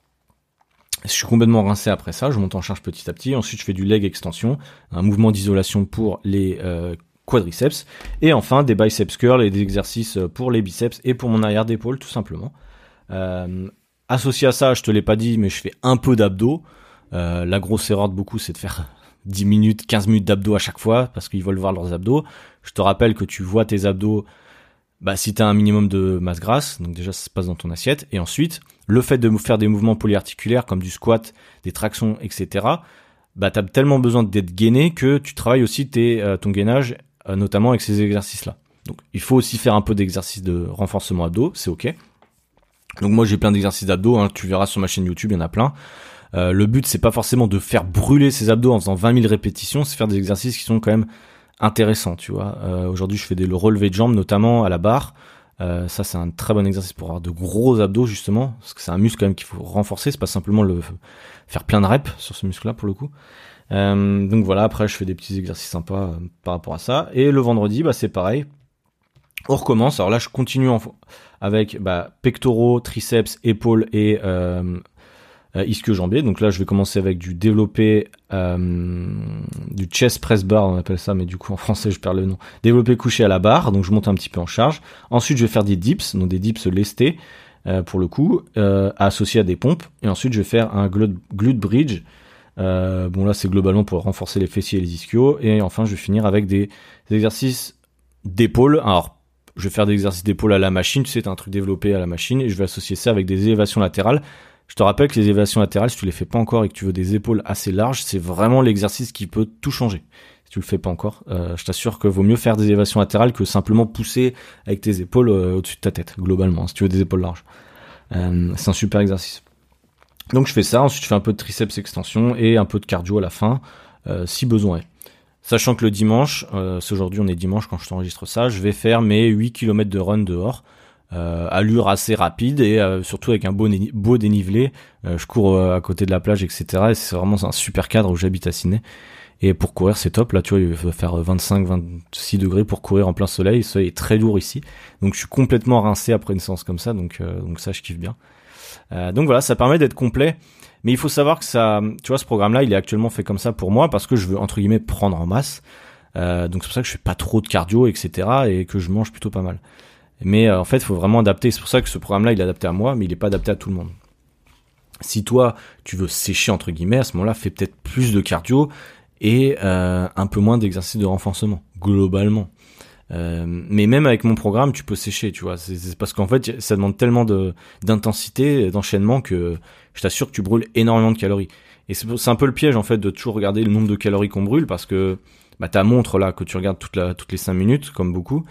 Je suis complètement rincé après ça, je monte en charge petit à petit. Ensuite, je fais du leg extension, un mouvement d'isolation pour les euh, quadriceps. Et enfin, des biceps curls et des exercices pour les biceps et pour mon arrière d'épaule, tout simplement. Euh, associé à ça, je te l'ai pas dit, mais je fais un peu d'abdos. Euh, la grosse erreur de beaucoup, c'est de faire *laughs* 10 minutes, 15 minutes d'abdos à chaque fois, parce qu'ils veulent voir leurs abdos. Je te rappelle que tu vois tes abdos bah, si tu as un minimum de masse grasse, donc déjà ça se passe dans ton assiette, et ensuite, le fait de faire des mouvements polyarticulaires comme du squat, des tractions, etc., bah, tu as tellement besoin d'être gainé que tu travailles aussi euh, ton gainage, euh, notamment avec ces exercices-là. Donc il faut aussi faire un peu d'exercice de renforcement abdos, c'est ok. Donc moi j'ai plein d'exercices d'abdos, hein, tu verras sur ma chaîne YouTube, il y en a plein. Euh, le but c'est pas forcément de faire brûler ses abdos en faisant 20 000 répétitions, c'est faire des exercices qui sont quand même intéressant, tu vois. Aujourd'hui, je fais des relevé de jambes, notamment à la barre. Euh, ça, c'est un très bon exercice pour avoir de gros abdos, justement, parce que c'est un muscle quand même qu'il faut renforcer. C'est pas simplement le faire plein de reps sur ce muscle-là, pour le coup. Euh, donc voilà, après, je fais des petits exercices sympas euh, par rapport à ça. Et le vendredi, bah, c'est pareil. On recommence. Alors là, je continue en, avec bah, pectoraux, triceps, épaules et euh, euh, ischio-jambier. Donc là, je vais commencer avec du développé, euh, du chest press bar, on appelle ça, mais du coup en français, je perds le nom. Développé couché à la barre, donc je monte un petit peu en charge. Ensuite, je vais faire des dips, donc des dips lestés euh, pour le coup, euh, associés à des pompes. Et ensuite, je vais faire un glute, bridge. Euh, bon là, c'est globalement pour renforcer les fessiers et les ischios. Et enfin, je vais finir avec des, exercices d'épaule. Alors je vais faire des exercices d'épaule à la machine, tu sais, un truc développé à la machine, et je vais associer ça avec des élévations latérales. Je te rappelle que les élévations latérales, si tu les fais pas encore et que tu veux des épaules assez larges, c'est vraiment l'exercice qui peut tout changer. Si tu le fais pas encore, euh, je t'assure que vaut mieux faire des élévations latérales que simplement pousser avec tes épaules euh, au-dessus de ta tête, globalement, si tu veux des épaules larges. Euh, c'est un super exercice. Donc je fais ça, ensuite je fais un peu de triceps extension et un peu de cardio à la fin, si besoin est. Sachant que le dimanche, c'est aujourd'hui on est dimanche quand je t'enregistre ça, je vais faire mes 8 km de run dehors. Euh, allure assez rapide et euh, surtout avec un beau, beau dénivelé. Euh, je cours à côté de la plage, etc. Et c'est vraiment un super cadre où j'habite à Sydney. Et pour courir, c'est top. Là, tu vois, il va faire 25-26 degrés pour courir en plein soleil. Le soleil est très lourd ici. Donc, je suis complètement rincé après une séance comme ça. Donc, donc ça, je kiffe bien. donc voilà, ça permet d'être complet. Mais il faut savoir que ça, tu vois, ce programme-là, il est actuellement fait comme ça pour moi parce que je veux entre guillemets prendre en masse. donc c'est pour ça que je fais pas trop de cardio, etc. Et que je mange plutôt pas mal. Mais euh, en fait, il faut vraiment adapter. C'est pour ça que ce programme-là, il est adapté à moi, mais il n'est pas adapté à tout le monde. Si toi, tu veux sécher, entre guillemets, à ce moment-là, fais peut-être plus de cardio et euh, un peu moins d'exercice de renforcement, globalement. Euh, mais même avec mon programme, tu peux sécher, tu vois. C'est parce qu'en fait, ça demande tellement d'intensité, d'enchaînement que je t'assure que tu brûles énormément de calories. Et c'est un peu le piège en fait de toujours regarder le nombre de calories qu'on brûle parce que bah, ta montre là que tu regardes toutes les 5 minutes, comme beaucoup,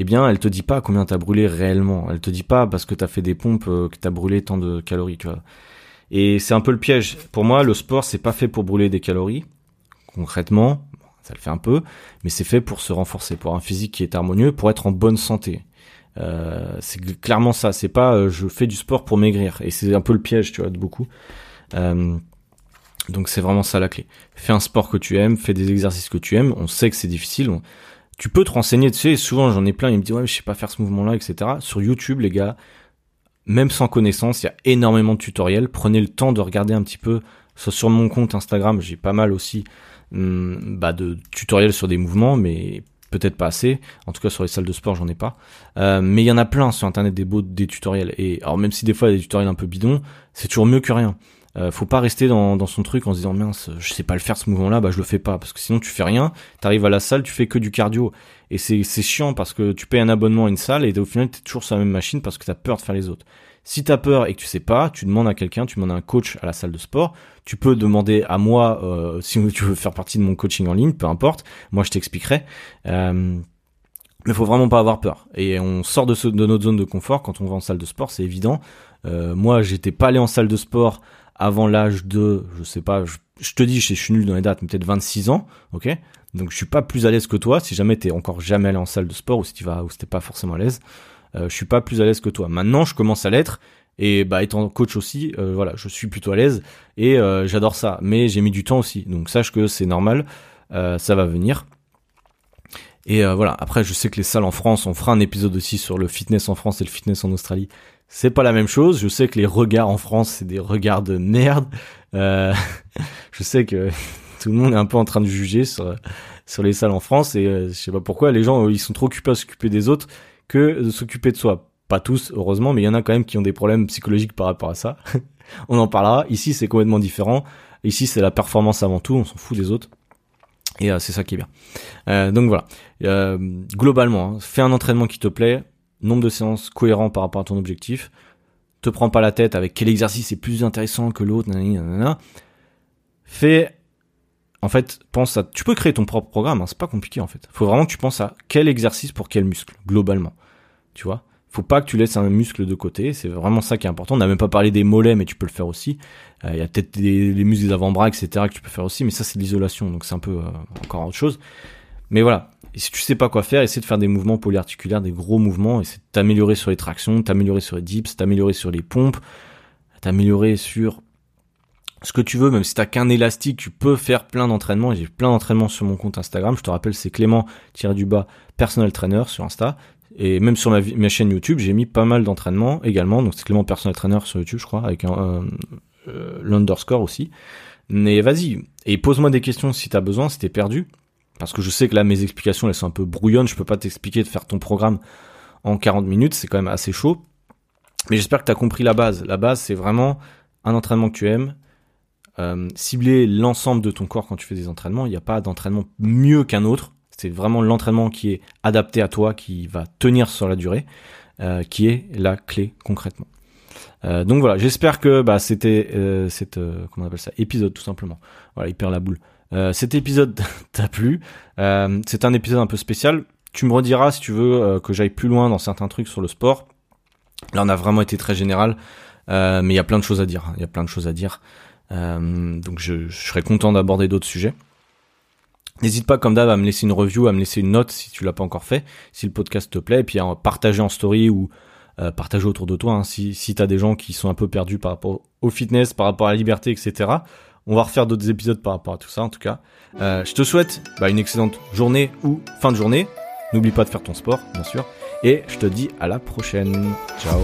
eh bien, elle te dit pas combien t'as brûlé réellement. Elle te dit pas parce que t'as fait des pompes euh, que t'as brûlé tant de calories. Et c'est un peu le piège. Pour moi, le sport, c'est pas fait pour brûler des calories. Concrètement, ça le fait un peu, mais c'est fait pour se renforcer, pour un physique qui est harmonieux, pour être en bonne santé. Euh, c'est clairement ça. C'est pas euh, je fais du sport pour maigrir. Et c'est un peu le piège, tu de beaucoup. donc c'est vraiment ça la clé. Fais un sport que tu aimes, fais des exercices que tu aimes. On sait que c'est difficile tu peux te renseigner, tu sais, souvent j'en ai plein, ils me disent ouais, je sais pas faire ce mouvement-là, etc. Sur YouTube, les gars, même sans connaissance, il y a énormément de tutoriels. Prenez le temps de regarder un petit peu. Sur mon compte Instagram, j'ai pas mal aussi hum, bah, de tutoriels sur des mouvements, mais peut-être pas assez. En tout cas, sur les salles de sport, j'en ai pas. Euh, mais il y en a plein sur Internet des beaux des tutoriels. Et alors même si des fois il y a des tutoriels un peu bidons, c'est toujours mieux que rien. Euh, faut pas rester dans, dans, son truc en se disant mince, je sais pas le faire ce mouvement-là, bah je le fais pas parce que sinon tu fais rien. T'arrives à la salle, tu fais que du cardio et c'est c'est chiant parce que tu payes un abonnement à une salle et au final t'es toujours sur la même machine parce que t'as peur de faire les autres. Si t'as peur et que tu sais pas, tu demandes à quelqu'un, tu demandes à un coach à la salle de sport. Tu peux demander à moi euh, si tu veux faire partie de mon coaching en ligne, peu importe. Moi je t'expliquerai. Euh, mais faut vraiment pas avoir peur. Et on sort de, de notre zone de confort quand on va en salle de sport, c'est évident. Euh, moi, j'étais pas allé en salle de sport avant l'âge de, je sais pas, je, te dis, je, suis nul dans les dates, mais peut-être 26 ans, ok? Donc je suis pas plus à l'aise que toi, si jamais t'es encore jamais allé en salle de sport ou si tu vas, ou si t'es pas forcément à l'aise, euh, je suis pas plus à l'aise que toi. Maintenant, je commence à l'être, et bah étant coach aussi, euh, voilà, je suis plutôt à l'aise, et euh, j'adore ça, mais j'ai mis du temps aussi, donc sache que c'est normal, ça va venir. Et voilà, après je sais que les salles en France, on fera un épisode aussi sur le fitness en France et le fitness en Australie c'est pas la même chose. Je sais que les regards en France, c'est des regards de merde. Euh, *laughs* je sais que *laughs* tout le monde est un peu en train de juger sur, sur les salles en France et euh, je sais pas pourquoi les gens ils sont trop occupés à s'occuper des autres que de s'occuper de soi. Pas tous, heureusement, mais il y en a quand même qui ont des problèmes psychologiques par rapport à ça. *laughs* on en parlera. Ici, c'est complètement différent. Ici, c'est la performance avant tout. On s'en fout des autres. Et euh, c'est ça qui est bien. Euh, donc voilà. Euh, globalement, hein, fais un entraînement qui te plaît, nombre de séances cohérent par rapport à ton objectif. Te prends pas la tête avec quel exercice est plus intéressant que l'autre. Fais en fait, pense à. Tu peux créer ton propre programme, hein, c'est pas compliqué en fait. Faut vraiment que tu penses à quel exercice pour quel muscle, globalement. Tu vois? Faut pas que tu laisses un muscle de côté, c'est vraiment ça qui est important. On n'a même pas parlé des mollets, mais tu peux le faire aussi. Il y a peut-être les muscles des avant-bras, etc., que tu peux faire aussi, mais ça c'est l'isolation, donc c'est un peu encore autre chose. Mais voilà, et si tu sais pas quoi faire, essaie de faire des mouvements polyarticulaires, des gros mouvements, essaie de t'améliorer sur les tractions, t'améliorer sur les dips, t'améliorer sur les pompes, t'améliorer sur ce que tu veux, même si t'as qu'un élastique, tu peux faire plein d'entraînements. J'ai plein d'entraînements sur mon compte Instagram. Je te rappelle, c'est Clément du bas personal trainer sur Insta. Et même sur ma, chaîne YouTube, j'ai mis pas mal d'entraînements également. Donc c'est Clément personal trainer sur YouTube, je crois, avec un, euh, l'underscore aussi. Mais vas-y et pose-moi des questions si t'as besoin, si t'es perdu. Parce que je sais que là, mes explications, elles sont un peu brouillonnes. Je peux pas t'expliquer de faire ton programme en 40 minutes. C'est quand même assez chaud. Mais j'espère que tu as compris la base. La base, c'est vraiment un entraînement que tu aimes. Euh, cibler l'ensemble de ton corps quand tu fais des entraînements. Il n'y a pas d'entraînement mieux qu'un autre. C'est vraiment l'entraînement qui est adapté à toi, qui va tenir sur la durée, euh, qui est la clé concrètement. Euh, donc voilà, j'espère que bah, c'était comment on appelle ça épisode tout simplement. Voilà, il perd la boule. Euh, cet épisode *laughs* t'a plu. Euh, c'est un épisode un peu spécial. Tu me rediras si tu veux euh, que j'aille plus loin dans certains trucs sur le sport. Là, on a vraiment été très général, mais il y a plein de choses à dire. Il y a plein de choses à dire. donc, je, serais content d'aborder d'autres sujets. N'hésite pas, comme d'hab, à me laisser une review, à me laisser une note si tu l'as pas encore fait, si le podcast te plaît, et puis à partager en story ou partager autour de toi. Hein, si si t'as des gens qui sont un peu perdus par rapport au fitness, par rapport à la liberté, etc. On va refaire d'autres épisodes par rapport à tout ça, en tout cas. Euh, je te souhaite bah, une excellente journée ou fin de journée. N'oublie pas de faire ton sport, bien sûr. Et je te dis à la prochaine. Ciao